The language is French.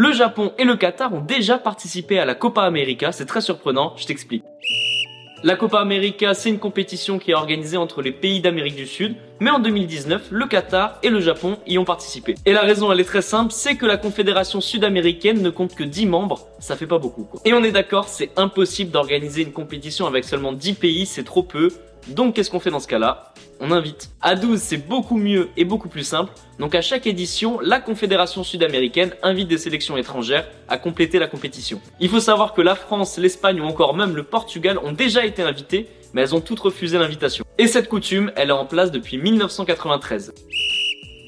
Le Japon et le Qatar ont déjà participé à la Copa América, c'est très surprenant, je t'explique. La Copa América, c'est une compétition qui est organisée entre les pays d'Amérique du Sud, mais en 2019, le Qatar et le Japon y ont participé. Et la raison, elle est très simple, c'est que la Confédération sud-américaine ne compte que 10 membres, ça fait pas beaucoup quoi. Et on est d'accord, c'est impossible d'organiser une compétition avec seulement 10 pays, c'est trop peu, donc qu'est-ce qu'on fait dans ce cas-là? On invite. À 12, c'est beaucoup mieux et beaucoup plus simple. Donc à chaque édition, la Confédération sud-américaine invite des sélections étrangères à compléter la compétition. Il faut savoir que la France, l'Espagne ou encore même le Portugal ont déjà été invités, mais elles ont toutes refusé l'invitation. Et cette coutume, elle est en place depuis 1993.